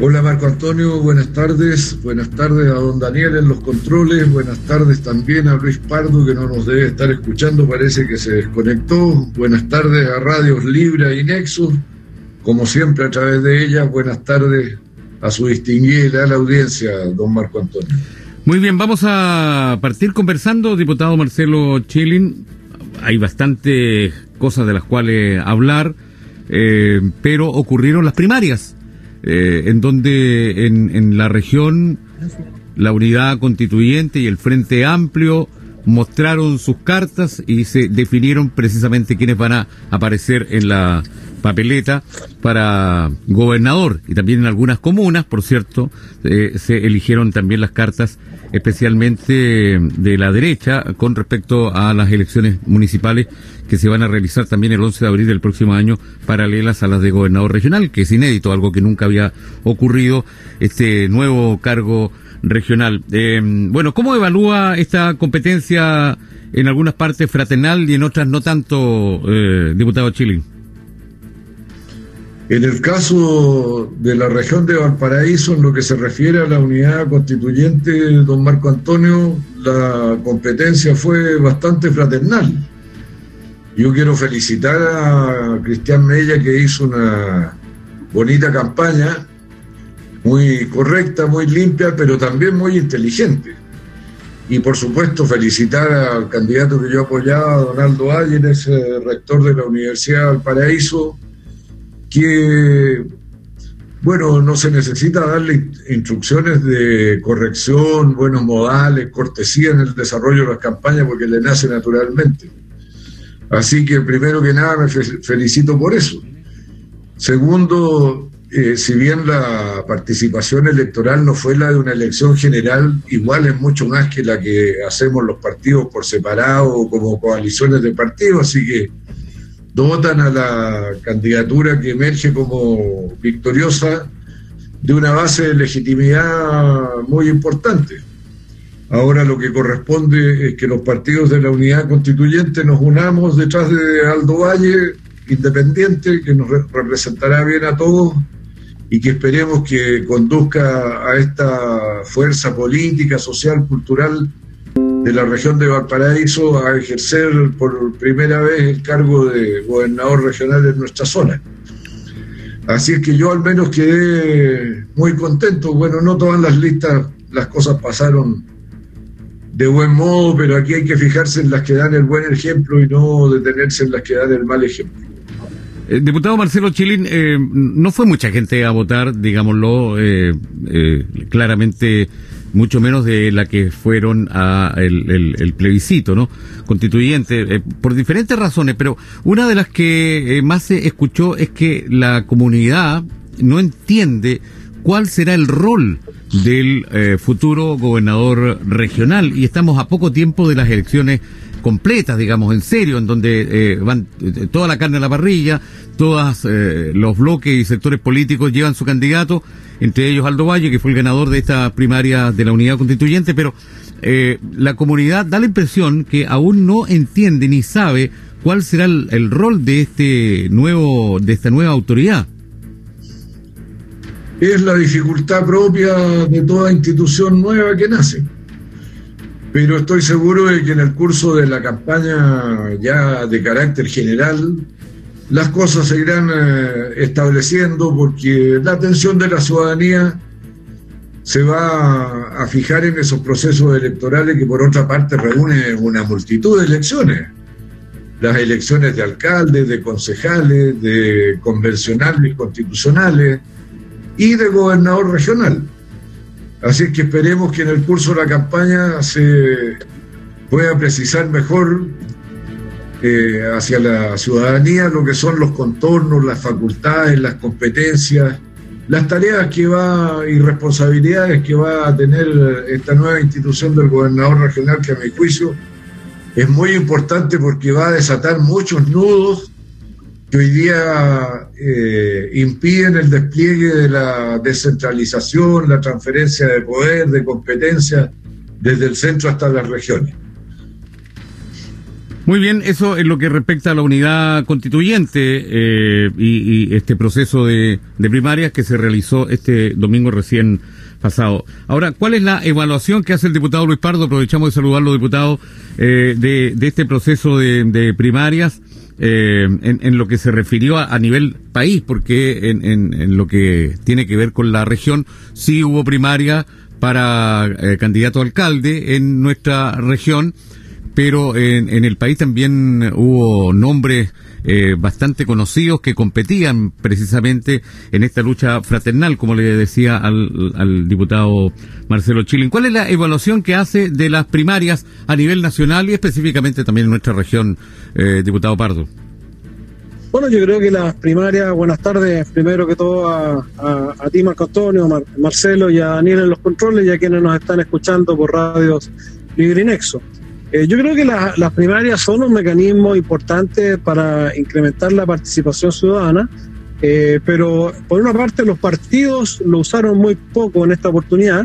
Hola Marco Antonio, buenas tardes. Buenas tardes a don Daniel en los controles. Buenas tardes también a Luis Pardo que no nos debe estar escuchando, parece que se desconectó. Buenas tardes a Radios Libra y Nexus. Como siempre a través de ellas, buenas tardes a su distinguida la audiencia, don Marco Antonio. Muy bien, vamos a partir conversando, diputado Marcelo Chilin. Hay bastantes cosas de las cuales hablar, eh, pero ocurrieron las primarias eh, en donde en, en la región la unidad constituyente y el Frente Amplio mostraron sus cartas y se definieron precisamente quiénes van a aparecer en la papeleta para gobernador y también en algunas comunas, por cierto, eh, se eligieron también las cartas especialmente de la derecha con respecto a las elecciones municipales que se van a realizar también el 11 de abril del próximo año, paralelas a las de gobernador regional, que es inédito, algo que nunca había ocurrido, este nuevo cargo regional. Eh, bueno, ¿cómo evalúa esta competencia en algunas partes fraternal y en otras no tanto, eh, diputado Chile? En el caso de la región de Valparaíso, en lo que se refiere a la unidad constituyente, don Marco Antonio, la competencia fue bastante fraternal. Yo quiero felicitar a Cristian Mella que hizo una bonita campaña, muy correcta, muy limpia, pero también muy inteligente. Y por supuesto felicitar al candidato que yo apoyaba, Donaldo Áyeres, rector de la Universidad de Valparaíso, que, bueno, no se necesita darle instrucciones de corrección, buenos modales, cortesía en el desarrollo de las campañas porque le nace naturalmente. Así que primero que nada me felicito por eso. Segundo, eh, si bien la participación electoral no fue la de una elección general, igual es mucho más que la que hacemos los partidos por separado o como coaliciones de partidos, así que dotan a la candidatura que emerge como victoriosa de una base de legitimidad muy importante. Ahora lo que corresponde es que los partidos de la unidad constituyente nos unamos detrás de Aldo Valle, independiente, que nos representará bien a todos y que esperemos que conduzca a esta fuerza política, social, cultural de la región de Valparaíso a ejercer por primera vez el cargo de gobernador regional en nuestra zona. Así es que yo al menos quedé muy contento. Bueno, no todas las listas, las cosas pasaron de buen modo, pero aquí hay que fijarse en las que dan el buen ejemplo y no detenerse en las que dan el mal ejemplo. Eh, diputado Marcelo Chilín, eh, no fue mucha gente a votar, digámoslo, eh, claramente mucho menos de la que fueron a el, plebiscito, ¿no? Constituyente, por diferentes razones, pero una de las que más se escuchó es que la comunidad no entiende cuál será el rol del futuro gobernador regional y estamos a poco tiempo de las elecciones completas, digamos, en serio, en donde eh, van eh, toda la carne a la parrilla, todos eh, los bloques y sectores políticos llevan su candidato, entre ellos Aldo Valle, que fue el ganador de esta primaria de la unidad constituyente, pero la comunidad da la impresión que aún no entiende ni sabe cuál será el, el rol de este nuevo, de esta nueva autoridad. Es la dificultad propia de toda institución nueva que nace. Pero estoy seguro de que en el curso de la campaña ya de carácter general, las cosas se irán eh, estableciendo porque la atención de la ciudadanía se va a fijar en esos procesos electorales que por otra parte reúnen una multitud de elecciones. Las elecciones de alcaldes, de concejales, de convencionales constitucionales y de gobernador regional. Así que esperemos que en el curso de la campaña se pueda precisar mejor hacia la ciudadanía lo que son los contornos, las facultades, las competencias, las tareas que va y responsabilidades que va a tener esta nueva institución del gobernador regional, que a mi juicio es muy importante porque va a desatar muchos nudos que hoy día eh, impiden el despliegue de la descentralización, la transferencia de poder, de competencia desde el centro hasta las regiones. Muy bien, eso es lo que respecta a la unidad constituyente eh, y, este proceso de, primarias que se realizó este domingo recién pasado. Ahora, ¿cuál es la evaluación que hace el diputado Luis Pardo? Aprovechamos de saludarlo, diputado, eh, de, este proceso de, primarias eh, en, lo que se refirió a, nivel país, porque en, en, lo que tiene que ver con la región sí hubo primaria para candidato a alcalde en nuestra región pero en, en el país también hubo nombres eh, bastante conocidos que competían precisamente en esta lucha fraternal, como le decía al, al diputado Marcelo Chilin. ¿Cuál es la evaluación que hace de las primarias a nivel nacional y específicamente también en nuestra región, eh, diputado Pardo? Bueno, yo creo que las primarias, buenas tardes, primero que todo a, a, ti Marco Antonio, Marcelo y a Daniel en los controles y a quienes nos están escuchando por radios Libre. Eh, yo creo que las primarias son un mecanismo importante para incrementar la participación ciudadana, eh, pero por una parte los partidos lo usaron muy poco en esta oportunidad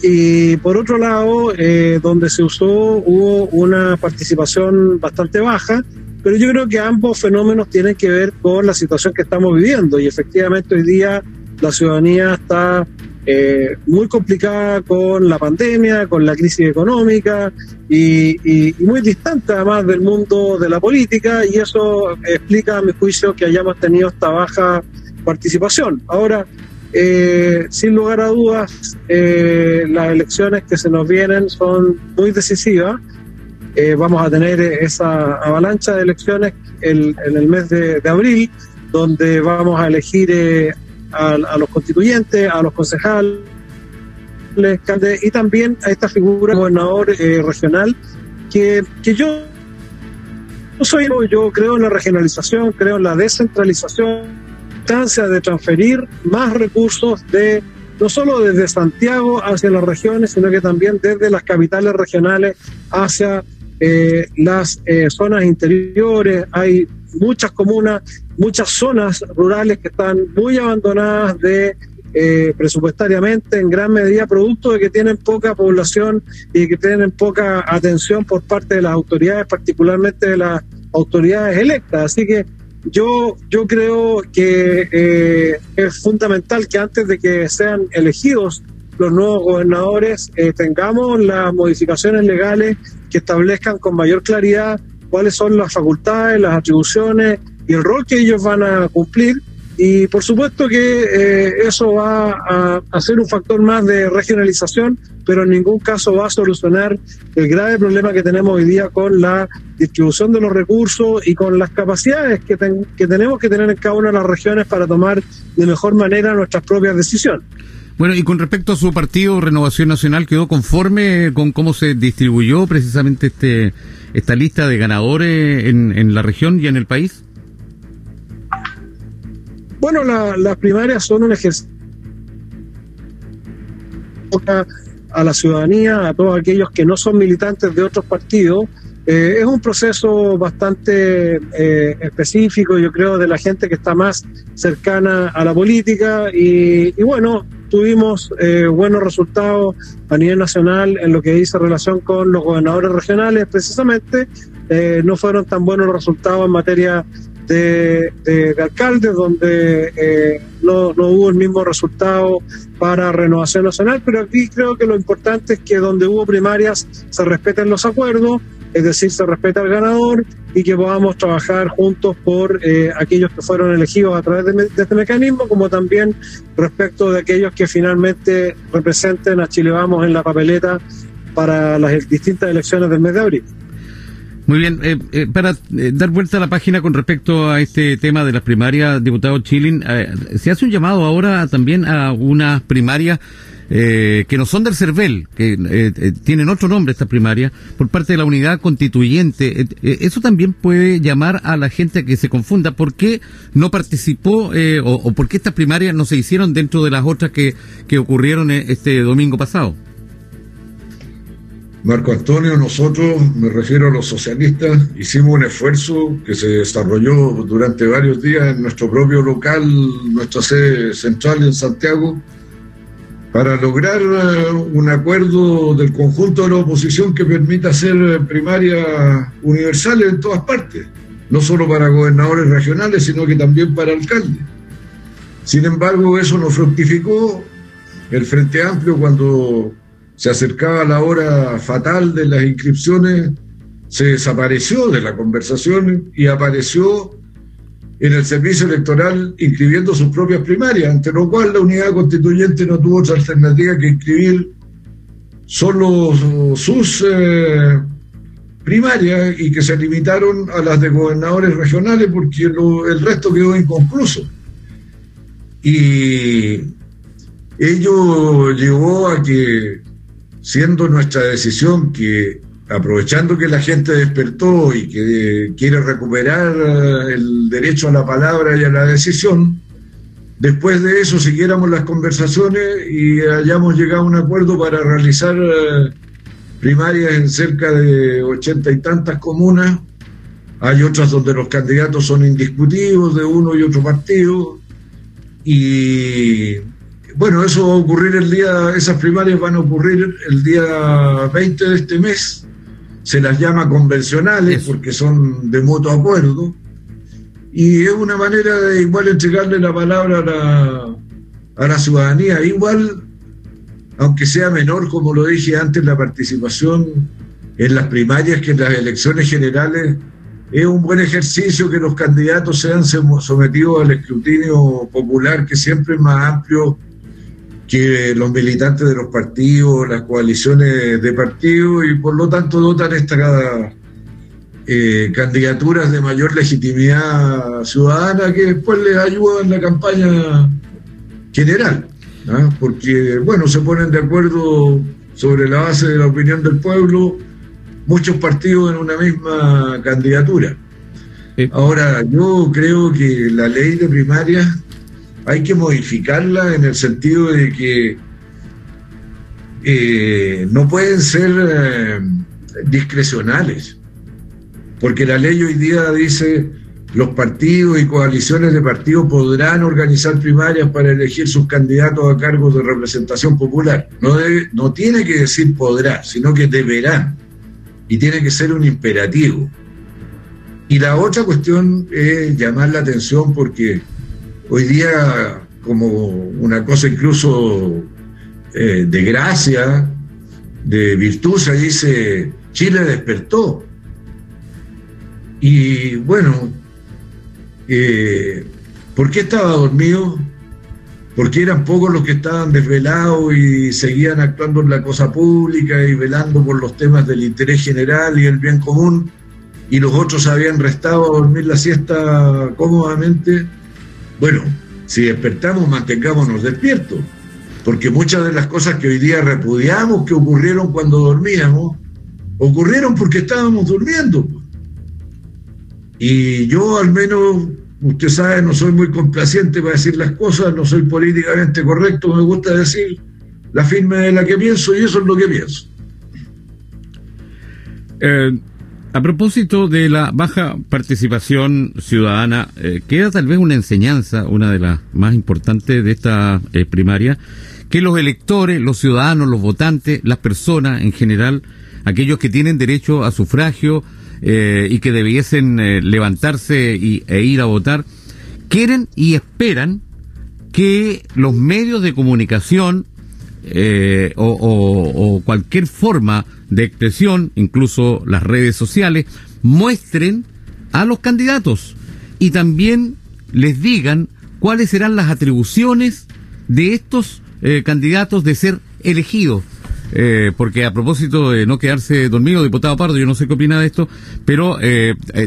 y por otro lado, eh, donde se usó hubo una participación bastante baja, pero yo creo que ambos fenómenos tienen que ver con la situación que estamos viviendo y efectivamente hoy día la ciudadanía está eh, muy complicada con la pandemia, con la crisis económica y, muy distante además del mundo de la política y eso explica a mi juicio que hayamos tenido esta baja participación. Ahora, eh, sin lugar a dudas, eh, las elecciones que se nos vienen son muy decisivas. vamos a tener esa avalancha de elecciones en el mes de, de abril, donde vamos a elegir a, los constituyentes, a los concejales y también a esta figura gobernador eh, regional que, que yo soy yo creo en la regionalización, creo en la descentralización, instancia de transferir más recursos de no solo desde Santiago hacia las regiones, sino que también desde las capitales regionales hacia eh, las eh, zonas interiores. Hay muchas comunas, muchas zonas rurales que están muy abandonadas de eh, presupuestariamente en gran medida producto de que tienen poca población y que tienen poca atención por parte de las autoridades, particularmente de las autoridades electas. Así que yo, yo creo que eh, es fundamental que antes de que sean elegidos los nuevos gobernadores eh, tengamos las modificaciones legales que establezcan con mayor claridad cuáles son las facultades, las atribuciones y el rol que ellos van a cumplir. Y por supuesto que eh, eso va a, a, ser un factor más de regionalización, pero en ningún caso va a solucionar el grave problema que tenemos hoy día con la distribución de los recursos y con las capacidades que, que tenemos que tener en cada una de las regiones para tomar de mejor manera nuestras propias decisiones. Bueno, y con respecto a su partido, Renovación Nacional, ¿quedó conforme con cómo se distribuyó precisamente este esta lista de ganadores en, en la región y en el país? Bueno, las primarias son un ejercicio a la ciudadanía, a todos aquellos que no son militantes de otros partidos. Eh, es un proceso bastante eh, específico, yo creo, de la gente que está más cercana a la política y, y bueno, tuvimos eh, buenos resultados a nivel nacional en lo que dice relación con los gobernadores regionales, precisamente eh, no fueron tan buenos resultados en materia de, alcaldes, donde eh, no, no, hubo el mismo resultado para Renovación Nacional, pero aquí creo que lo importante es que donde hubo primarias se respeten los acuerdos, es decir, se respeta al ganador y que podamos trabajar juntos por eh, aquellos que fueron elegidos a través de, este mecanismo, como también respecto de aquellos que finalmente representen a Chile Vamos en la papeleta para las distintas elecciones del mes de abril. Muy bien, eh, eh, para dar vuelta a la página con respecto a este tema de las primarias, diputado Chilin, se hace un llamado ahora también a unas primarias eh, que no son del CERVEL, que eh, eh, tienen otro nombre esta primaria, por parte de la unidad constituyente. eso también puede llamar a la gente a que se confunda. ¿Por qué no participó o, o, por qué estas primarias no se hicieron dentro de las otras que, que ocurrieron este domingo pasado? Marco Antonio, nosotros, me refiero a los socialistas, hicimos un esfuerzo que se desarrolló durante varios días en nuestro propio local, nuestra sede central en Santiago, para lograr eh, un acuerdo del conjunto de la oposición que permita hacer primarias universales en todas partes, no solo para gobernadores regionales, sino que también para alcaldes. Sin embargo, eso no fructificó. El Frente Amplio, cuando se acercaba la hora fatal de las inscripciones, se desapareció de la conversación y apareció en el servicio electoral inscribiendo sus propias primarias, ante lo cual la unidad constituyente no tuvo otra alternativa que inscribir solo sus eh, primarias y que se limitaron a las de gobernadores regionales porque el resto quedó inconcluso. Y ello llevó a que, siendo nuestra decisión que aprovechando que la gente despertó y que quiere recuperar eh, el derecho a la palabra y a la decisión, después de eso siguiéramos las conversaciones y hayamos llegado a un acuerdo para realizar eh, primarias en cerca de ochenta y tantas comunas. Hay otras donde los candidatos son indiscutidos de uno y otro partido. Y bueno, eso va a ocurrir el día, esas primarias van a ocurrir el día 20 de este mes se las llama convencionales porque son de mutuo acuerdo, y es una manera de igual entregarle la palabra a la, a la ciudadanía, igual, aunque sea menor, como lo dije antes, la participación en las primarias que en las elecciones generales, es un buen ejercicio que los candidatos sean sometidos al escrutinio popular, que siempre es más amplio que los militantes de los partidos, las coaliciones de partidos y por lo tanto dotan estas eh, candidaturas de mayor legitimidad ciudadana que después les ayuda en la campaña general, porque bueno, se ponen de acuerdo sobre la base de la opinión del pueblo muchos partidos en una misma candidatura. Ahora, yo creo que la ley de primarias hay que modificarla en el sentido de que eh, no pueden ser eh, discrecionales, porque la ley hoy día dice los partidos y coaliciones de partidos podrán organizar primarias para elegir sus candidatos a cargos de representación popular. No, no tiene que decir podrá, sino que deberán. Y tiene que ser un imperativo. Y la otra cuestión es llamar la atención porque hoy día como una cosa incluso eh, de gracia, de virtud, se dice, Chile despertó. Y bueno, eh, ¿por qué estaba dormido? Porque eran pocos los que estaban desvelados y seguían actuando en la cosa pública y velando por los temas del interés general y el bien común, y los otros habían restado a dormir la siesta cómodamente bueno, si despertamos, mantengámonos despiertos, porque muchas de las cosas que hoy día repudiamos que ocurrieron cuando dormíamos, ocurrieron porque estábamos durmiendo. Y yo al menos, usted sabe, no soy muy complaciente para decir las cosas, no soy políticamente correcto, me gusta decir la firme de la que pienso y eso es lo que pienso. Eh, a propósito de la baja participación ciudadana, eh, queda tal vez una enseñanza, una de las más importantes de esta eh, primaria, que los electores, los ciudadanos, los votantes, las personas en general, aquellos que tienen derecho a sufragio eh, y que debiesen levantarse y, e ir a votar, quieren y esperan que los medios de comunicación eh, o, cualquier forma de expresión, incluso las redes sociales, muestren a los candidatos y también les digan cuáles serán las atribuciones de estos eh, candidatos de ser elegidos. Eh, porque a propósito de no quedarse dormido, diputado Pardo, yo no sé qué opina de esto, pero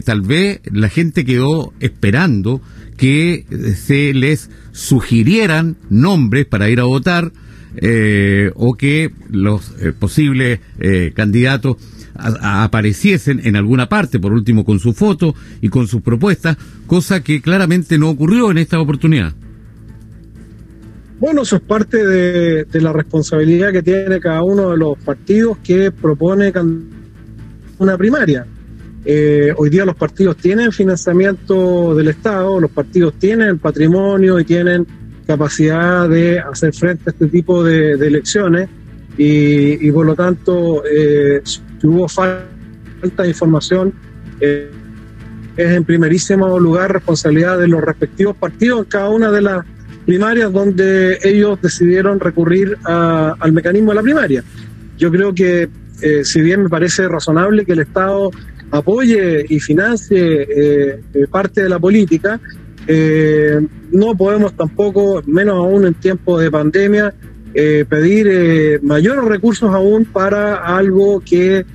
tal vez la gente quedó esperando que se les sugirieran nombres para ir a votar, eh, o que los eh, posibles eh, candidatos apareciesen en alguna parte, por último con su foto y con sus propuestas, cosa que claramente no ocurrió en esta oportunidad. Bueno, eso es parte de, la responsabilidad que tiene cada uno de los partidos que propone una primaria. hoy día los partidos tienen financiamiento del Estado, los partidos tienen patrimonio y tienen capacidad de hacer frente a este tipo de, elecciones y, por lo tanto, eh, si hubo falta de información, eh, es en primerísimo lugar responsabilidad de los respectivos partidos en cada una de las primarias donde ellos decidieron recurrir al mecanismo de la primaria. Yo creo que eh, si bien me parece razonable que el Estado apoye y financie parte de la política, no podemos tampoco, menos aún en tiempos de pandemia, pedir mayores recursos aún para algo que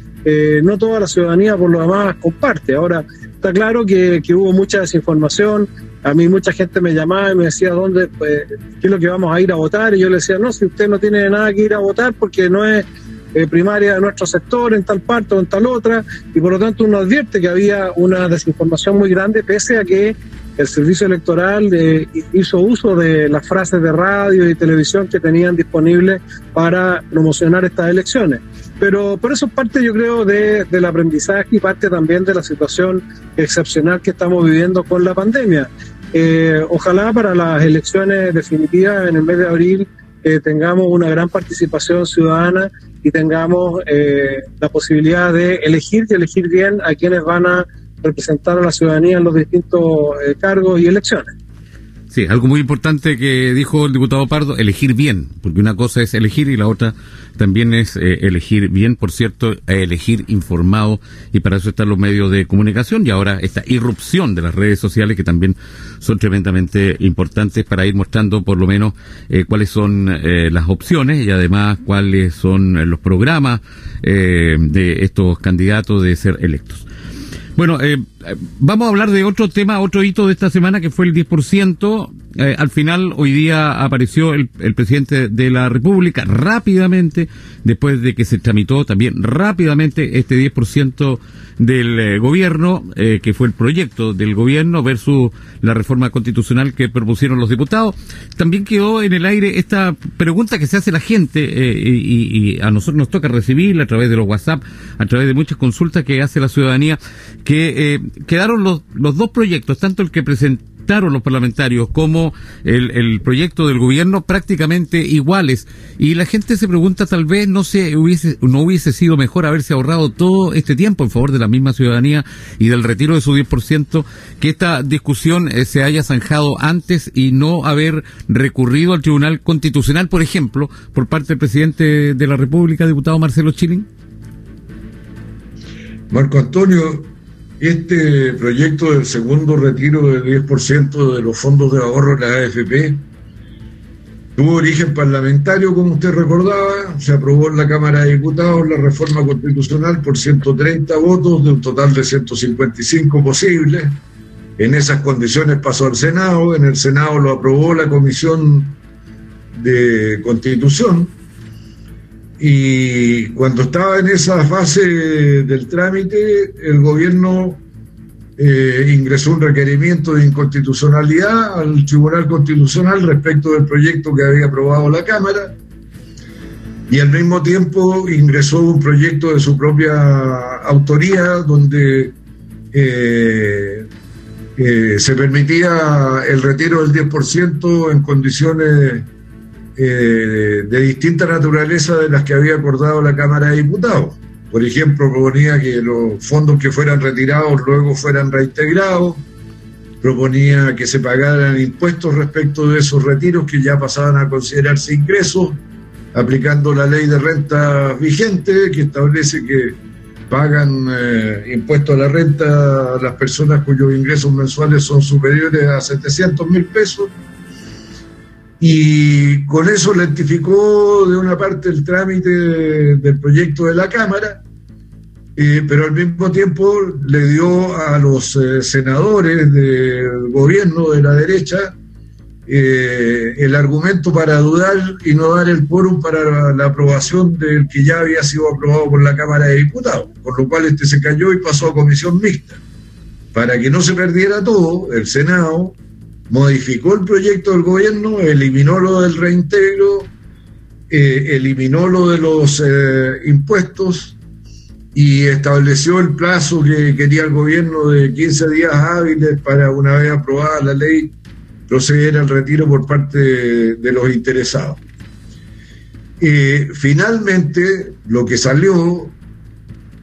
no toda la ciudadanía por lo demás comparte. Ahora, está claro que, que, hubo mucha desinformación. A mí mucha gente me llamaba y me decía, ¿dónde, pues, qué es lo que vamos a ir a votar? Y yo le decía, no, si usted no tiene nada que ir a votar porque no es eh, primaria de nuestro sector en tal parte o en tal otra, y por lo tanto uno advierte que había una desinformación muy grande, pese a que el servicio electoral eh, hizo uso de las frases de radio y televisión que tenían disponibles para promocionar estas elecciones. Pero por eso es parte, yo creo, de, del aprendizaje y parte también de la situación excepcional que estamos viviendo con la pandemia. Eh, ojalá para las elecciones definitivas en el mes de abril tengamos una gran participación ciudadana y tengamos eh, la posibilidad de elegir y elegir bien a quienes van a representar a la ciudadanía en los distintos eh, cargos y elecciones. Sí, algo muy importante que dijo el diputado Pardo, elegir bien, porque una cosa es elegir y la otra también es eh, elegir bien, por cierto, elegir informado y para eso están los medios de comunicación y ahora esta irrupción de las redes sociales que también son tremendamente importantes para ir mostrando por lo menos eh, cuáles son eh, las opciones y además cuáles son los programas de estos candidatos de ser electos. Bueno, eh, vamos a hablar de otro tema, otro hito de esta semana que fue el 10%. Eh, al final, hoy día apareció el, el, presidente de la República rápidamente, después de que se tramitó también rápidamente este 10% del eh, gobierno, eh, que fue el proyecto del gobierno versus la reforma constitucional que propusieron los diputados. También quedó en el aire esta pregunta que se hace la gente y, y, a nosotros nos toca recibirla a través de los WhatsApp, a través de muchas consultas que hace la ciudadanía, que quedaron los, los dos proyectos, tanto el que presentó los parlamentarios como el, el, proyecto del gobierno prácticamente iguales. Y la gente se pregunta tal vez no se hubiese no hubiese sido mejor haberse ahorrado todo este tiempo en favor de la misma ciudadanía y del retiro de su 10% que esta discusión eh, se haya zanjado antes y no haber recurrido al Tribunal Constitucional por ejemplo por parte del presidente de la República diputado Marcelo Chilin. Marco Antonio este proyecto del segundo retiro del 10% de los fondos de ahorro de la AFP tuvo origen parlamentario, como usted recordaba, se aprobó en la Cámara de Diputados la reforma constitucional por 130 votos de un total de 155 posibles. En esas condiciones pasó al Senado, en el Senado lo aprobó la Comisión de Constitución y cuando estaba en esa fase del trámite, el gobierno eh, ingresó un requerimiento de inconstitucionalidad al Tribunal Constitucional respecto del proyecto que había aprobado la Cámara. Y al mismo tiempo ingresó un proyecto de su propia autoría donde eh, eh, se permitía el retiro del 10% en condiciones eh, de distinta naturaleza de las que había acordado la Cámara de Diputados. Por ejemplo, proponía que los fondos que fueran retirados luego fueran reintegrados, proponía que se pagaran impuestos respecto de esos retiros que ya pasaban a considerarse ingresos, aplicando la ley de renta vigente que establece que pagan eh, impuestos a la renta las personas cuyos ingresos mensuales son superiores a 700 mil pesos y con eso lentificó de una parte el trámite del proyecto de la Cámara, eh, pero al mismo tiempo le dio a los eh, senadores del gobierno de la derecha eh, el argumento para dudar y no dar el quórum para la aprobación del que ya había sido aprobado por la Cámara de Diputados, por lo cual este se cayó y pasó a comisión mixta. Para que no se perdiera todo, el Senado modificó el proyecto del gobierno, eliminó lo del reintegro, eh, eliminó lo de los eh, impuestos y estableció el plazo que quería el gobierno de 15 días hábiles para una vez aprobada la ley proceder al retiro por parte de, los interesados. Eh, finalmente, lo que salió,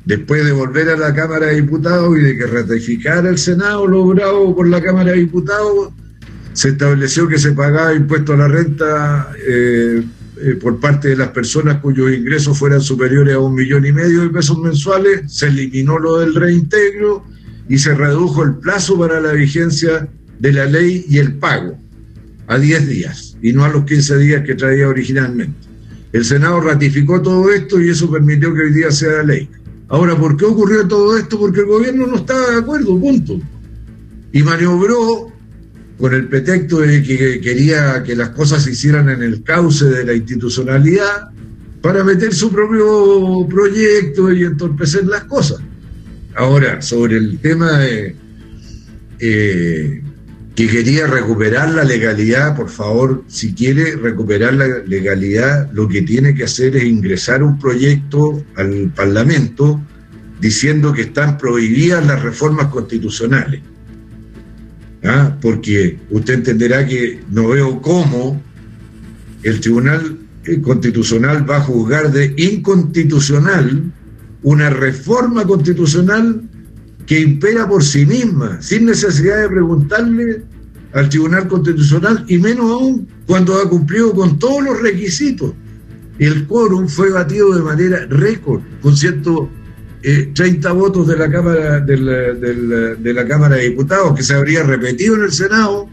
después de volver a la Cámara de Diputados y de que ratificara el Senado logrado por la Cámara de Diputados, se estableció que se pagaba impuesto a la renta eh, eh, por parte de las personas cuyos ingresos fueran superiores a un millón y medio de pesos mensuales, se eliminó lo del reintegro y se redujo el plazo para la vigencia de la ley y el pago a 10 días y no a los 15 días que traía originalmente. El Senado ratificó todo esto y eso permitió que hoy día sea ley. Ahora, ¿por qué ocurrió todo esto? Porque el gobierno no estaba de acuerdo, punto. Y maniobró con el pretexto de que quería que las cosas se hicieran en el cauce de la institucionalidad para meter su propio proyecto y entorpecer las cosas. Ahora, sobre el tema de eh, que quería recuperar la legalidad, por favor, si quiere recuperar la legalidad, lo que tiene que hacer es ingresar un proyecto al Parlamento diciendo que están prohibidas las reformas constitucionales. ¿Ah? Porque usted entenderá que no veo cómo el Tribunal Constitucional va a juzgar de inconstitucional una reforma constitucional que impera por sí misma, sin necesidad de preguntarle al Tribunal Constitucional, y menos aún cuando ha cumplido con todos los requisitos. El quórum fue batido de manera récord, con 130 eh, votos de la Cámara de la, de la Cámara de Diputados, que se habría repetido en el Senado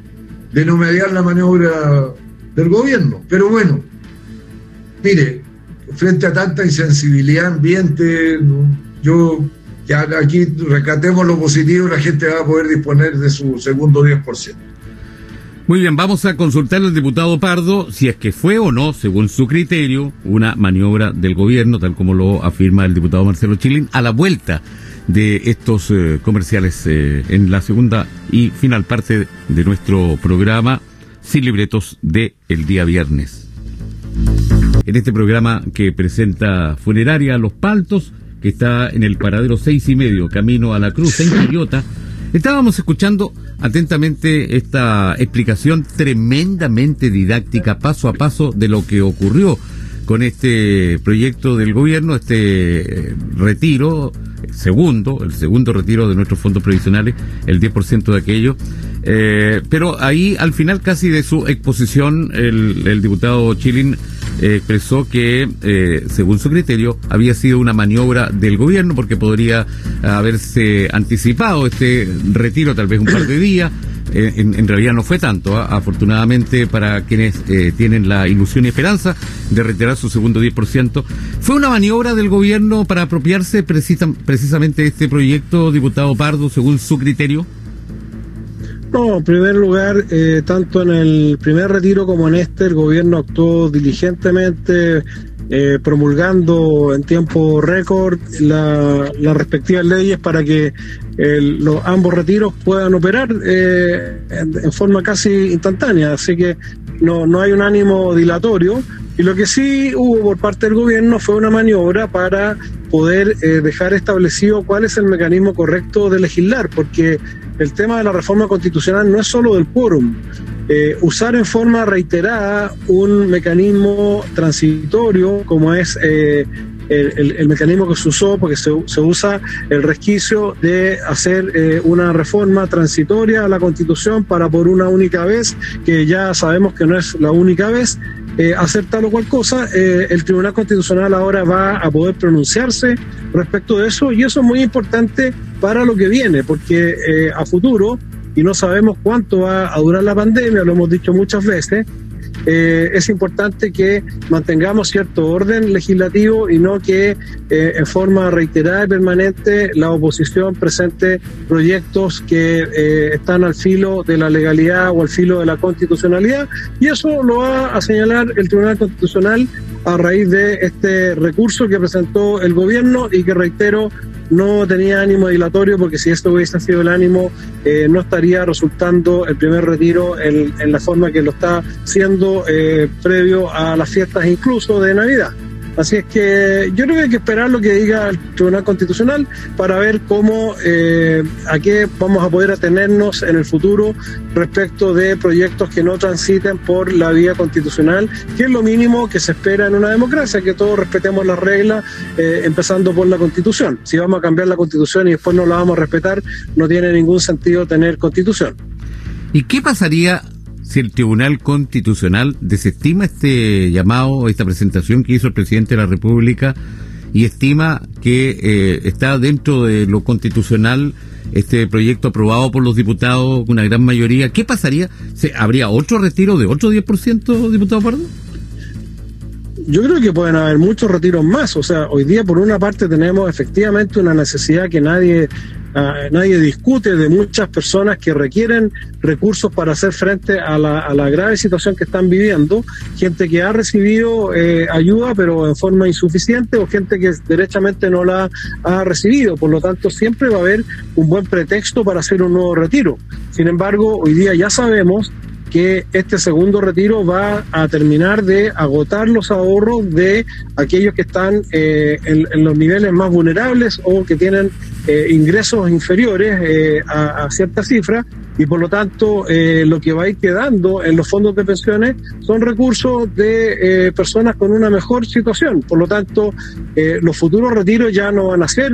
de no mediar la maniobra del gobierno. Pero bueno, mire, frente a tanta insensibilidad ambiente, yo ya aquí rescatemos lo positivo la gente va a poder disponer de su segundo 10%. Muy bien, vamos a consultar al diputado Pardo si es que fue o no, según su criterio, una maniobra del gobierno, tal como lo afirma el diputado Marcelo Chilín, a la vuelta de estos eh, comerciales eh, en la segunda y final parte de nuestro programa sin libretos de el día viernes. En este programa que presenta Funeraria Los Paltos, que está en el paradero seis y medio, camino a la Cruz, en Quillota. Estábamos escuchando atentamente esta explicación tremendamente didáctica, paso a paso, de lo que ocurrió con este proyecto del gobierno, este eh, retiro segundo, el segundo retiro de nuestros fondos previsionales, el 10% de aquello. Eh, pero ahí, al final casi de su exposición, el, el diputado Chilin expresó que, eh, según su criterio, había sido una maniobra del gobierno porque podría haberse anticipado este retiro tal vez un par de días. Eh, en, realidad no fue tanto, ¿ah? afortunadamente para quienes eh, tienen la ilusión y esperanza de retirar su segundo 10%. ¿Fue una maniobra del gobierno para apropiarse precisamente de este proyecto, diputado Pardo, según su criterio? No, en primer lugar, eh, tanto en el primer retiro como en este, el gobierno actuó diligentemente, eh, promulgando en tiempo récord las respectivas leyes para que los, ambos retiros puedan operar eh, en, forma casi instantánea. Así que no, no hay un ánimo dilatorio. Y lo que sí hubo por parte del gobierno fue una maniobra para poder dejar establecido cuál es el mecanismo correcto de legislar, porque el tema de la reforma constitucional no es solo del quórum. Eh, usar en forma reiterada un mecanismo transitorio como es eh, el, mecanismo que se usó, porque se, usa el resquicio de hacer eh, una reforma transitoria a la Constitución para por una única vez, que ya sabemos que no es la única vez, hacer tal o cual cosa, el Tribunal Constitucional ahora va a poder pronunciarse respecto de eso y eso es muy importante para lo que viene, porque eh, a futuro, y no sabemos cuánto va a durar la pandemia, lo hemos dicho muchas veces, eh, es importante que mantengamos cierto orden legislativo y no que eh, en forma reiterada y permanente la oposición presente proyectos que están al filo de la legalidad o al filo de la constitucionalidad. Y eso lo va a señalar el Tribunal Constitucional a raíz de este recurso que presentó el gobierno y que reitero no tenía ánimo dilatorio porque si esto hubiese sido el ánimo eh, no estaría resultando el primer retiro en, la forma que lo está siendo eh, previo a las fiestas incluso de Navidad. Así es que yo creo que hay que esperar lo que diga el Tribunal Constitucional para ver cómo, eh, a qué vamos a poder atenernos en el futuro respecto de proyectos que no transiten por la vía constitucional, que es lo mínimo que se espera en una democracia, que todos respetemos las reglas, eh, empezando por la Constitución. Si vamos a cambiar la Constitución y después no la vamos a respetar, no tiene ningún sentido tener Constitución. ¿Y qué pasaría si el Tribunal Constitucional desestima este llamado, esta presentación que hizo el presidente de la República y estima que eh, está dentro de lo constitucional este proyecto aprobado por los diputados, una gran mayoría, ¿qué pasaría? ¿Se, ¿Habría otro retiro de otro 10%, diputado Pardo? Yo creo que pueden haber muchos retiros más. O sea, hoy día por una parte tenemos efectivamente una necesidad que nadie Ah, nadie discute de muchas personas que requieren recursos para hacer frente a la, grave situación que están viviendo, gente que ha recibido eh, ayuda pero en forma insuficiente o gente que derechamente no la ha recibido. Por lo tanto, siempre va a haber un buen pretexto para hacer un nuevo retiro. Sin embargo, hoy día ya sabemos que este segundo retiro va a terminar de agotar los ahorros de aquellos que están eh, en, los niveles más vulnerables o que tienen eh, ingresos inferiores eh, a, cierta cifra y por lo tanto lo que va a ir quedando en los fondos de pensiones son recursos de personas con una mejor situación. Por lo tanto, los futuros retiros ya no van a ser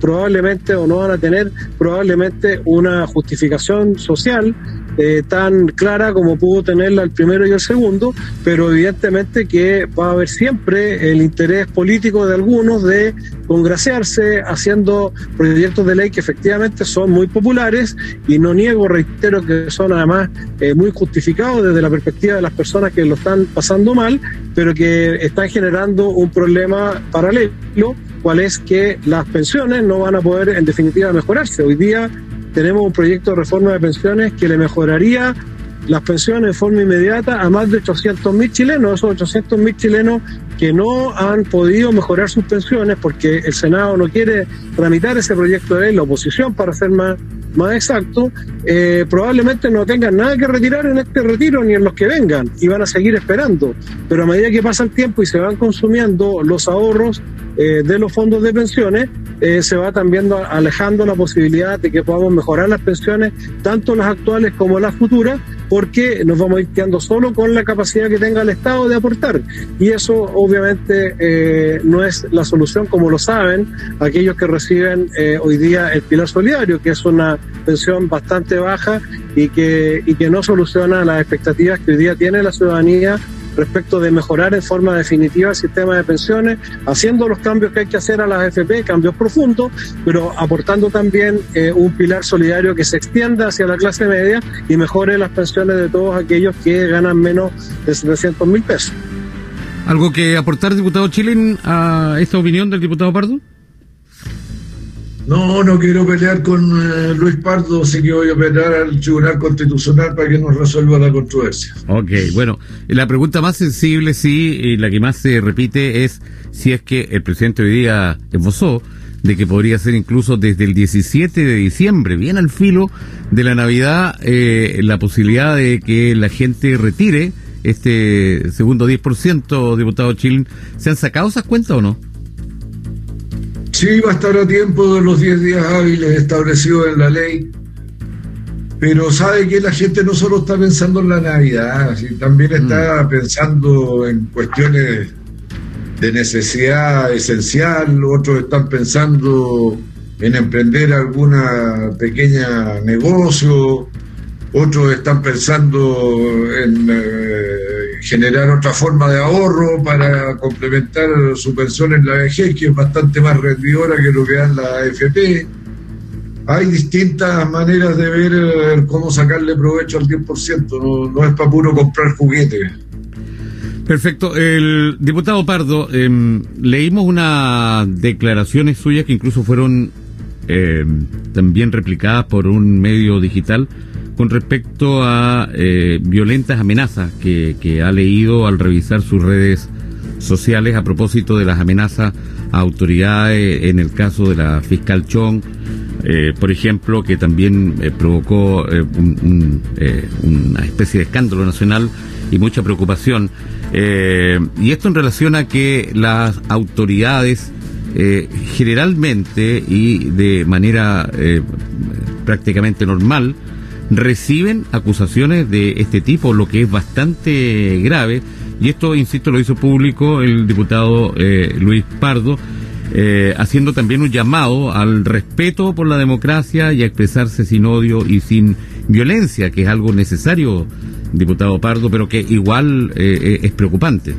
probablemente o no van a tener probablemente una justificación social eh, tan clara como pudo tenerla el primero y el segundo, pero evidentemente que va a haber siempre el interés político de algunos de congraciarse haciendo proyectos de ley que efectivamente son muy populares y no niego, reitero, que son además eh, muy justificados desde la perspectiva de las personas que lo están pasando mal, pero que están generando un problema paralelo, cual es que las pensiones no van a poder en definitiva mejorarse. Hoy día tenemos un proyecto de reforma de pensiones que le mejoraría las pensiones de forma inmediata a más de 800.000 chilenos, esos 800.000 chilenos que no han podido mejorar sus pensiones porque el Senado no quiere tramitar ese proyecto de ley, la oposición para ser más, más exacto, eh, probablemente no tengan nada que retirar en este retiro ni en los que vengan y van a seguir esperando. Pero a medida que pasa el tiempo y se van consumiendo los ahorros eh, de los fondos de pensiones, eh, se va también alejando la posibilidad de que podamos mejorar las pensiones, tanto las actuales como las futuras, porque nos vamos a ir quedando solo con la capacidad que tenga el Estado de aportar. Y eso obviamente no es la solución, como lo saben aquellos que reciben hoy día el Pilar Solidario, que es una pensión bastante baja y que, y que no soluciona las expectativas que hoy día tiene la ciudadanía respecto de mejorar en forma definitiva el sistema de pensiones, haciendo los cambios que hay que hacer a las AFP, cambios profundos, pero aportando también eh, un pilar solidario que se extienda hacia la clase media y mejore las pensiones de todos aquellos que ganan menos de 700 mil pesos. ¿Algo que aportar, diputado Chilen, a esta opinión del diputado Pardo? No, no quiero pelear con eh, Luis Pardo, así que voy a pelear al Tribunal Constitucional para que nos resuelva la controversia. Ok, bueno, la pregunta más sensible, sí, y la que más se repite es si es que el presidente hoy día esbozó de que podría ser incluso desde el 17 de diciembre, bien al filo de la Navidad, eh, la posibilidad de que la gente retire este segundo 10%, diputado Chilin. ¿Se han sacado esas cuentas o no? Sí, va a estar a tiempo de los 10 días hábiles establecidos en la ley, pero sabe que la gente no solo está pensando en la Navidad, también mm. está pensando en cuestiones de necesidad esencial, otros están pensando en emprender alguna pequeña negocio, otros están pensando en eh, generar otra forma de ahorro para complementar su pensión en la vejez, que es bastante más rendidora que lo que dan la AFP. Hay distintas maneras de ver eh, cómo sacarle provecho al 10%, no, no es para puro comprar juguetes. Perfecto. El diputado Pardo, em, leímos unas declaraciones suyas que incluso fueron em, también replicadas por un medio digital con respecto a eh, violentas amenazas que, ha leído al revisar sus redes sociales a propósito de las amenazas a autoridades en el caso de la fiscal Chong, eh, por ejemplo, que también eh, provocó una especie de escándalo nacional y mucha preocupación. Y esto en relación a que las autoridades generalmente y de manera prácticamente normal reciben acusaciones de este tipo, lo que es bastante grave. Y esto, insisto, lo hizo público el diputado Luis Pardo, haciendo también un llamado al respeto por la democracia y a expresarse sin odio y sin violencia, que es algo necesario diputado Pardo, pero que igual eh, eh, es preocupante.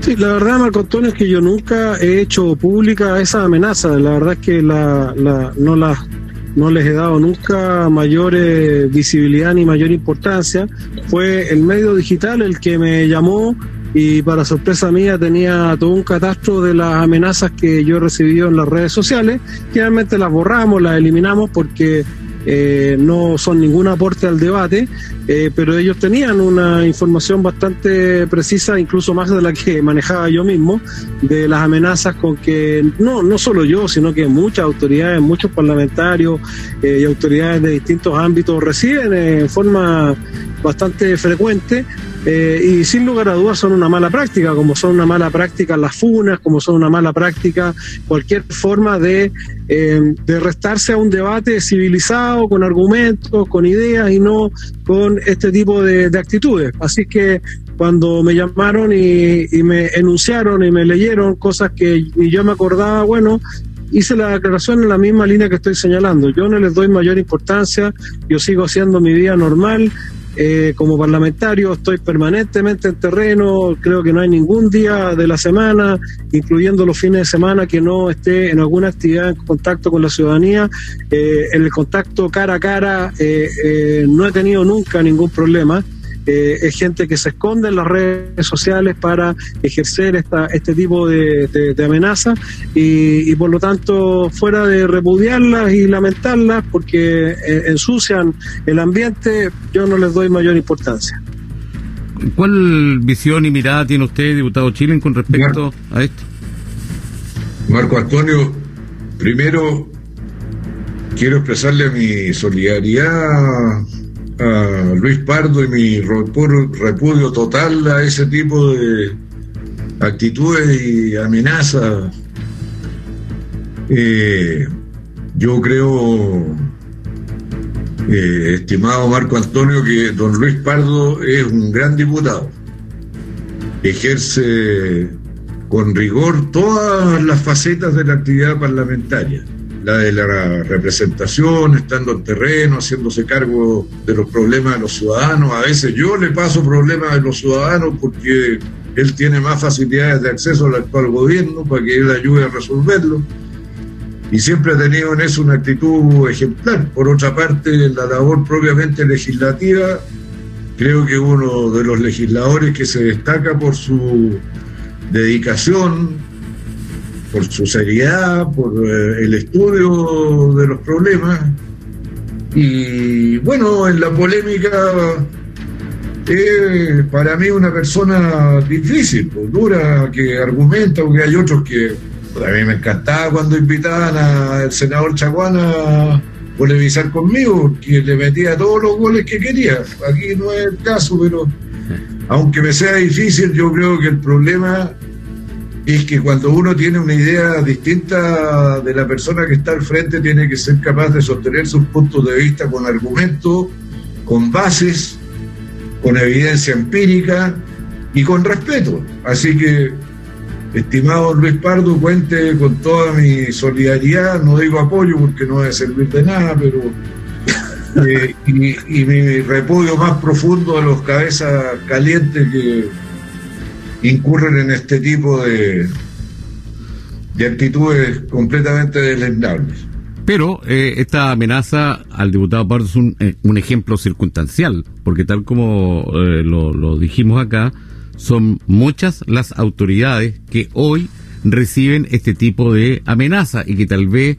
Sí, la verdad, Marco Antonio, es que yo nunca he hecho pública esa amenaza. La verdad es que la, no, la, no les he dado nunca mayor eh, visibilidad ni mayor importancia. Fue el medio digital el que me llamó y para sorpresa mía tenía todo un catastro de las amenazas que yo he recibido en las redes sociales. Finalmente las borramos, las eliminamos porque eh, no son ningún aporte al debate, eh, pero ellos tenían una información bastante precisa, incluso más de la que manejaba yo mismo, de las amenazas con que no, no solo yo, sino que muchas autoridades, muchos parlamentarios eh, y autoridades de distintos ámbitos reciben en forma bastante frecuente eh, y sin lugar a dudas son una mala práctica, como son una mala práctica las funas, como son una mala práctica cualquier forma de, eh, de restarse a un debate civilizado, con argumentos, con ideas y no con este tipo de, actitudes. Así que cuando me llamaron y, y, me enunciaron y me leyeron cosas que ni yo me acordaba, bueno, hice la declaración en la misma línea que estoy señalando. Yo no les doy mayor importancia, yo sigo haciendo mi vida normal, eh, como parlamentario estoy permanentemente en terreno, creo que no hay ningún día de la semana, incluyendo los fines de semana, que no esté en alguna actividad en contacto con la ciudadanía. Eh, el contacto cara a cara eh, no he tenido nunca ningún problema. Eh, es gente que se esconde en las redes sociales para ejercer esta, este tipo de, de, amenazas y, por lo tanto fuera de repudiarlas y lamentarlas porque eh, ensucian el ambiente, yo no les doy mayor importancia. ¿Cuál visión y mirada tiene usted, diputado Chile, con respecto a esto? Marco Antonio, primero quiero expresarle mi solidaridad a Luis Pardo y mi repudio total a ese tipo de actitudes y amenazas. Eh, yo creo, eh, estimado Marco Antonio, que don Luis Pardo es un gran diputado. Ejerce con rigor todas las facetas de la actividad parlamentaria la de la representación, estando en terreno, haciéndose cargo de los problemas de los ciudadanos. A veces yo le paso problemas a los ciudadanos porque él tiene más facilidades de acceso al actual gobierno para que él ayude a resolverlo. Y siempre ha tenido en eso una actitud ejemplar. Por otra parte, la labor propiamente legislativa, creo que uno de los legisladores que se destaca por su dedicación, por su seriedad, por eh, el estudio de los problemas. Y bueno, en la polémica es para mí una persona difícil, pues, dura, que argumenta, porque hay otros que a mí me encantaba cuando invitaban al senador Chaguana a polemizar conmigo, que le metía todos los goles que quería. Aquí no es el caso, pero aunque me sea difícil, yo creo que el problema es que cuando uno tiene una idea distinta de la persona que está al frente, tiene que ser capaz de sostener sus puntos de vista con argumentos, con bases, con evidencia empírica y con respeto. Así que, estimado Luis Pardo, cuente con toda mi solidaridad, no digo apoyo porque no debe servir de nada, pero... Eh, y, y mi repudio más profundo a los cabezas calientes que incurren en este tipo de, de actitudes completamente deslendables. Pero eh, esta amenaza al diputado Pardo es un, eh, un ejemplo circunstancial, porque tal como eh, lo, dijimos acá, son muchas las autoridades que hoy reciben este tipo de amenaza y que tal vez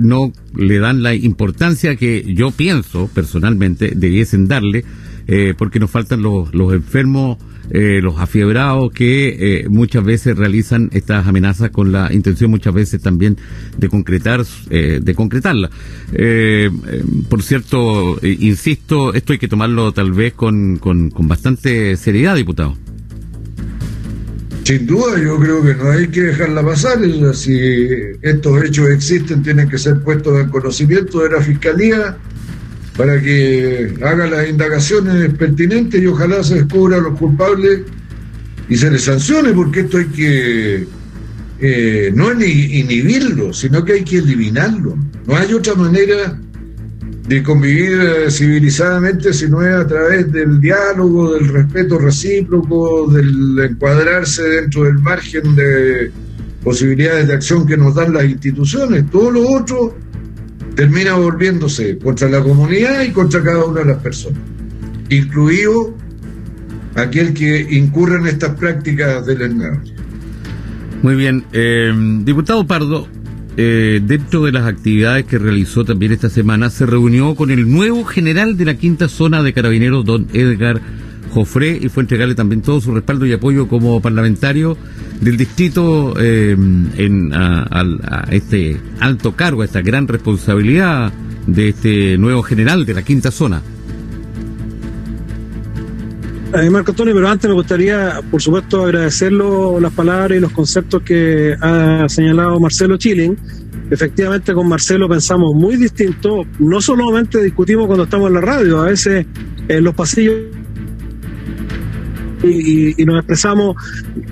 no le dan la importancia que yo pienso personalmente debiesen darle, porque nos faltan los, los enfermos eh, los afiebrados que eh, muchas veces realizan estas amenazas con la intención muchas veces también de concretar eh, de concretarla. Por cierto insisto esto hay que tomarlo tal vez con, con, con bastante seriedad diputado. Sin duda, yo creo que no hay que dejarla pasar. Si estos hechos existen, tienen que ser puestos en conocimiento de la Fiscalía para que haga las indagaciones pertinentes y ojalá se descubra a los culpables y se les sancione, porque esto hay que eh, no inhibirlo, sino que hay que eliminarlo. No hay otra manera de convivir eh, civilizadamente si no es a través del diálogo, del respeto recíproco, del encuadrarse dentro del margen de posibilidades de acción que nos dan las instituciones. Todo lo otro termina volviéndose contra la comunidad y contra cada una de las personas, incluido aquel que incurre en estas prácticas del ESNAV. Muy bien. Eh, diputado Pardo, eh, dentro de las actividades que realizó también esta semana, se reunió con el nuevo general de la quinta zona de carabineros, don Edgar Jofré, y fue entregarle también todo su respaldo y apoyo como parlamentario del distrito eh, en, a, este alto cargo, a esta gran responsabilidad de este nuevo general de la quinta zona. Eh, Marco Antonio, pero antes me gustaría, por supuesto, agradecerlo las palabras y los conceptos que ha señalado Marcelo Chilling. Efectivamente, con Marcelo pensamos muy distinto. No solamente discutimos cuando estamos en la radio, a veces en los pasillos y, nos expresamos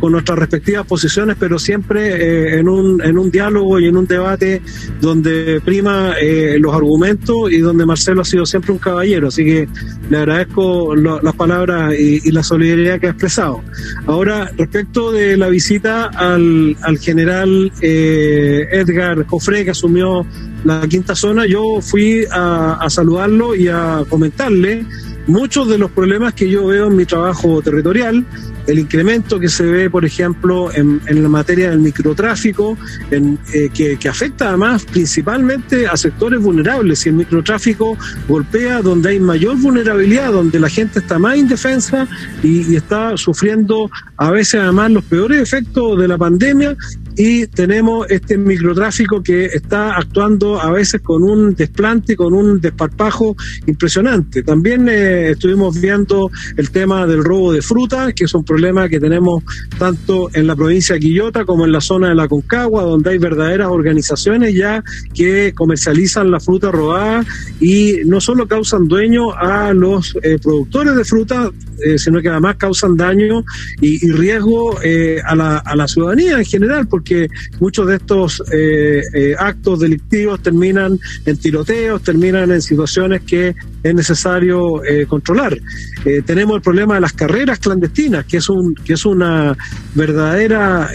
con nuestras respectivas posiciones, pero siempre eh, en, un, en un diálogo y en un debate donde prima eh, los argumentos y donde Marcelo ha sido siempre un caballero. Así que le agradezco las palabras y, la solidaridad que ha expresado. Ahora, respecto de la visita al, al general eh, Edgar Cofré, que asumió la quinta zona, yo fui a saludarlo y a comentarle muchos de los problemas que yo veo en mi trabajo territorial, el incremento que se ve, por ejemplo, en, la materia del microtráfico, en, eh, que, afecta además principalmente a sectores vulnerables. Y el microtráfico golpea donde hay mayor vulnerabilidad, donde la gente está más indefensa y, y está sufriendo a veces además los peores efectos de la pandemia y tenemos este microtráfico que está actuando a veces con un desplante, con un desparpajo impresionante. También eh, estuvimos viendo el tema del robo de fruta, que es un problema que tenemos tanto en la provincia de Quillota como en la zona de la Concagua, donde hay verdaderas organizaciones ya que comercializan la fruta robada y no solo causan dueño a los eh, productores de fruta, eh, sino que además causan daño y, riesgo a, la, a la ciudadanía en general, porque que muchos de estos eh, eh, actos delictivos terminan en tiroteos, terminan en situaciones que es necesario eh, controlar. tenemos el problema de las carreras clandestinas, que es, un, que es una verdadera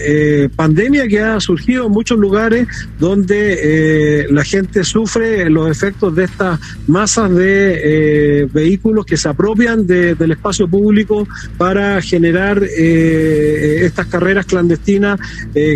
pandemia que ha surgido en muchos lugares donde la gente sufre los efectos de estas masas de vehículos que se apropian del espacio público para generar estas carreras clandestinas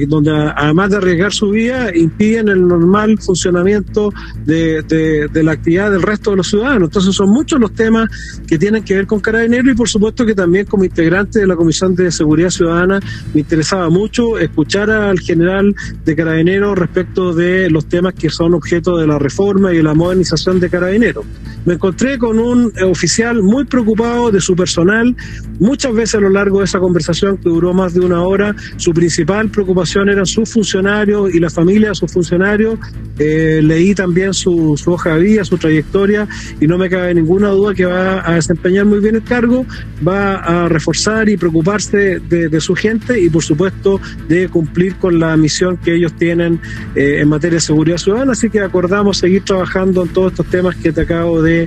donde además de arriesgar su vida, impiden el normal funcionamiento de, la actividad del resto de los ciudadanos. Son muchos los temas que tienen que ver con Carabinero y por supuesto que también como integrante de la Comisión de Seguridad Ciudadana me interesaba mucho escuchar al general de Carabinero respecto de los temas que son objeto de la reforma y de la modernización de Carabinero. Me encontré con un oficial muy preocupado de su personal, muchas veces a lo largo de esa conversación que duró más de una hora, su principal preocupación eran sus funcionarios y la familia de sus funcionarios. Eh, leí también su, hoja de vida, su trayectoria y no me cabe ninguna duda que va a desempeñar muy bien el cargo, va a reforzar y preocuparse de, su gente y por supuesto de cumplir con la misión que ellos tienen eh, en materia de seguridad ciudadana. Así que acordamos seguir trabajando en todos estos temas que te acabo de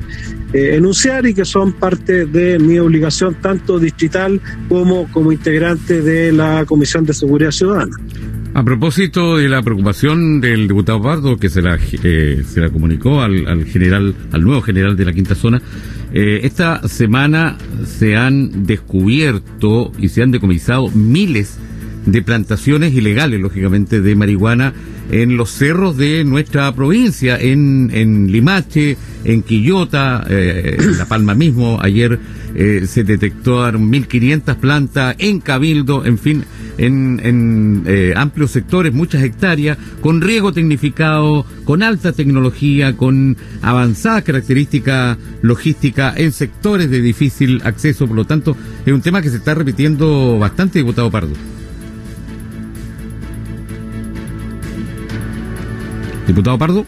eh, enunciar y que son parte de mi obligación tanto distrital como como integrante de la Comisión de Seguridad Ciudadana. A propósito de la preocupación del diputado Pardo, que se la, eh, se la comunicó al, general, al nuevo general de la quinta zona, eh, esta semana se han descubierto y se han decomisado miles de plantaciones ilegales, lógicamente, de marihuana en los cerros de nuestra provincia, en, en Limache, en Quillota, eh, en La Palma mismo. Ayer eh, se detectaron 1.500 plantas en Cabildo, en fin, en, eh, amplios sectores, muchas hectáreas, con riego tecnificado, con alta tecnología, con avanzada característica logística en sectores de difícil acceso. Por lo tanto, es un tema que se está repitiendo bastante, diputado Pardo. Diputado Pardo.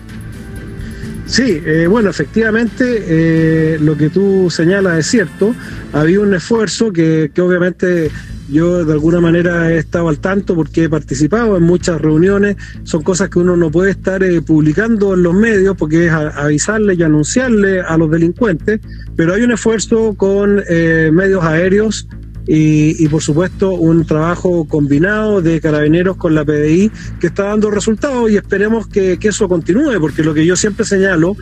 Sí, eh, bueno, efectivamente eh, lo que tú señalas es cierto. Había un esfuerzo que, que obviamente yo de alguna manera he estado al tanto porque he participado en muchas reuniones. Son cosas que uno no puede estar eh, publicando en los medios porque es avisarle y anunciarle a los delincuentes. Pero hay un esfuerzo con eh, medios aéreos y, y, por supuesto un trabajo combinado de carabineros con la PDI que está dando resultados y esperemos que, que eso continúe porque lo que yo siempre señalo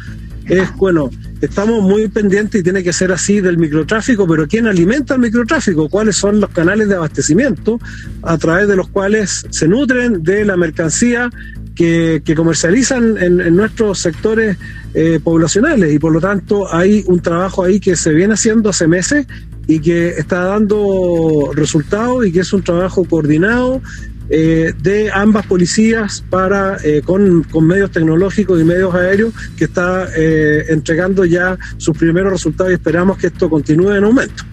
es, bueno, estamos muy pendientes y tiene que ser así del microtráfico, pero ¿quién alimenta el microtráfico? ¿Cuáles son los canales de abastecimiento a través de los cuales se nutren de la mercancía que, que comercializan en, en, nuestros sectores eh, poblacionales? Y por lo tanto hay un trabajo ahí que se viene haciendo hace meses y que está dando resultados y que es un trabajo coordinado eh, de ambas policías para eh, con, con, medios tecnológicos y medios aéreos que está eh, entregando ya sus primeros resultados y esperamos que esto continúe en aumento.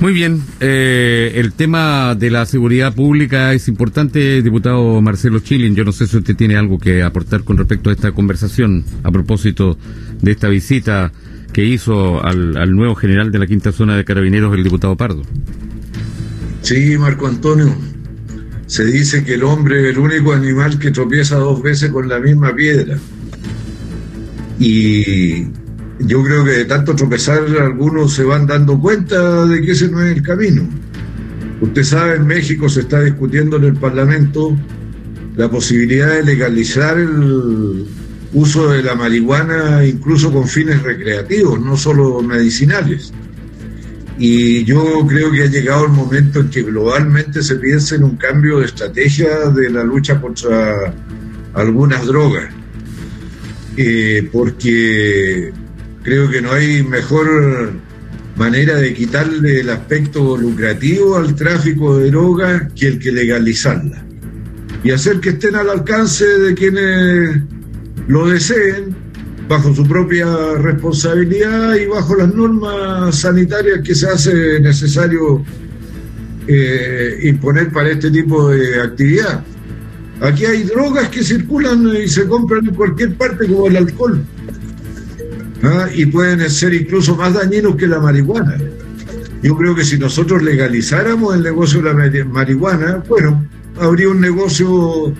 Muy bien, eh, el tema de la seguridad pública es importante, diputado Marcelo Chilin. Yo no sé si usted tiene algo que aportar con respecto a esta conversación a propósito de esta visita que hizo al, al nuevo general de la quinta zona de carabineros, el diputado Pardo. Sí, Marco Antonio, se dice que el hombre es el único animal que tropieza dos veces con la misma piedra. Y yo creo que de tanto tropezar algunos se van dando cuenta de que ese no es el camino. Usted sabe, en México se está discutiendo en el Parlamento la posibilidad de legalizar el uso de la marihuana incluso con fines recreativos, no solo medicinales. Y yo creo que ha llegado el momento en que globalmente se piense en un cambio de estrategia de la lucha contra algunas drogas. Eh, porque creo que no hay mejor manera de quitarle el aspecto lucrativo al tráfico de drogas que el que legalizarla. Y hacer que estén al alcance de quienes lo deseen bajo su propia responsabilidad y bajo las normas sanitarias que se hace necesario eh, imponer para este tipo de actividad. Aquí hay drogas que circulan y se compran en cualquier parte, como el alcohol, ¿ah? y pueden ser incluso más dañinos que la marihuana. Yo creo que si nosotros legalizáramos el negocio de la marihuana, bueno, habría un negocio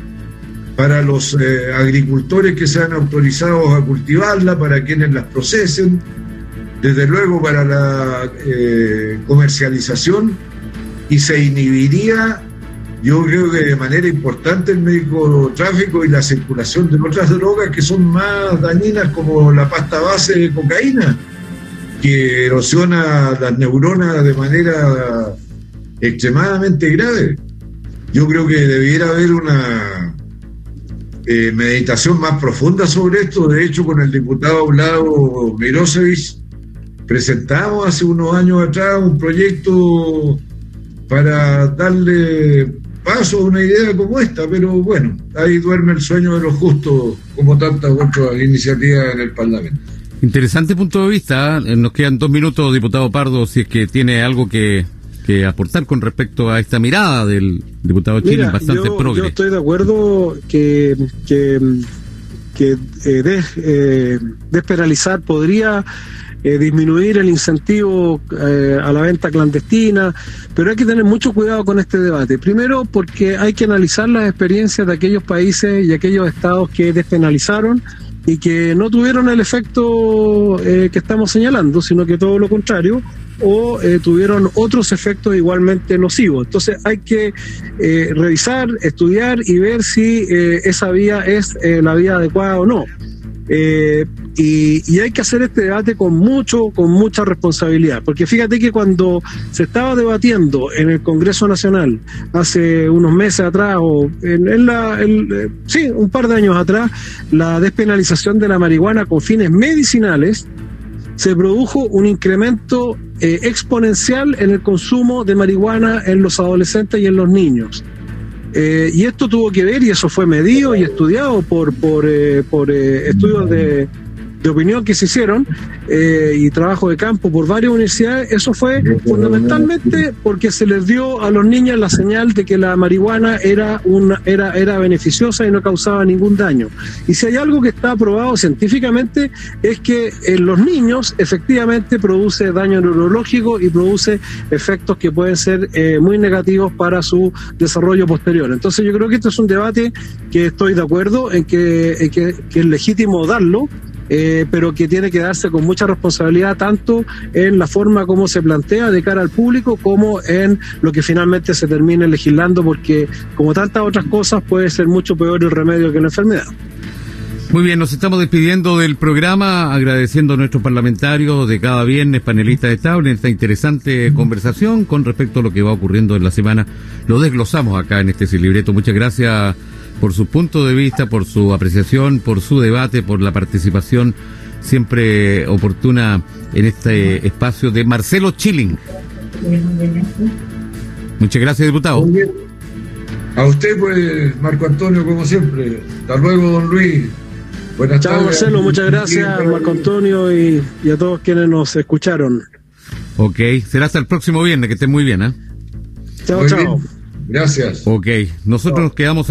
para los eh, agricultores que sean autorizados a cultivarla, para quienes las procesen, desde luego para la eh, comercialización y se inhibiría, yo creo que de manera importante el médico tráfico y la circulación de otras drogas que son más dañinas como la pasta base de cocaína, que erosiona las neuronas de manera extremadamente grave. Yo creo que debiera haber una eh, meditación más profunda sobre esto. De hecho, con el diputado Vlado Mirosevic presentamos hace unos años atrás un proyecto para darle paso a una idea como esta, pero bueno, ahí duerme el sueño de los justos, como tantas otras iniciativas en el Parlamento. Interesante punto de vista. ¿eh? Nos quedan dos minutos, diputado Pardo, si es que tiene algo que que aportar con respecto a esta mirada del diputado Chile Mira, bastante yo, progre. Yo estoy de acuerdo que, que, que eh, des, eh, despenalizar podría eh, disminuir el incentivo eh, a la venta clandestina, pero hay que tener mucho cuidado con este debate. Primero, porque hay que analizar las experiencias de aquellos países y aquellos estados que despenalizaron y que no tuvieron el efecto eh, que estamos señalando, sino que todo lo contrario, o eh, tuvieron otros efectos igualmente nocivos. Entonces hay que eh, revisar, estudiar y ver si eh, esa vía es la vía adecuada o no. Y, y, hay que hacer este debate con mucho, con mucha responsabilidad, porque fíjate que cuando se estaba debatiendo en el Congreso Nacional hace unos meses atrás, o en, la, sí, un par de años atrás, la despenalización de la marihuana con fines medicinales, se produjo un incremento eh, exponencial en el consumo de marihuana en los adolescentes y en los niños. Eh, y esto tuvo que ver, y eso fue medido y estudiado por, por, eh, por eh, estudios de, de opinión que se hicieron eh, y trabajo de campo por varias universidades, eso fue fundamentalmente porque se les dio a los niños la señal de que la marihuana era, una, era, era beneficiosa y no causaba ningún daño. Y si hay algo que está aprobado científicamente es que en los niños efectivamente produce daño neurológico y produce efectos que pueden ser eh, muy negativos para su desarrollo posterior. Entonces yo creo que esto es un debate que estoy de acuerdo en que es legítimo darlo, eh, pero que tiene que darse con mucha responsabilidad tanto en la forma como se plantea de cara al público como en lo que finalmente se termine legislando, porque como tantas otras cosas puede ser mucho peor el remedio que la enfermedad. Muy bien, nos estamos despidiendo del programa, agradeciendo a nuestros parlamentarios de cada viernes, panelistas estables, esta interesante conversación con respecto a lo que va ocurriendo en la semana. Lo desglosamos acá en este libreto. Muchas gracias por su punto de vista, por su apreciación, por su debate, por la participación siempre oportuna en este espacio de Marcelo Chilling. Muchas gracias, diputado. A usted, pues, Marco Antonio, como siempre. Hasta luego, don Luis. Buenas Chao, tardes. Marcelo, muchas gracias, Marco Antonio, y, y, a todos quienes nos escucharon. Ok, será hasta el próximo viernes, que estén muy bien, ¿eh? Chao, muy chao. Bien. Gracias. Ok, nosotros chao. nos quedamos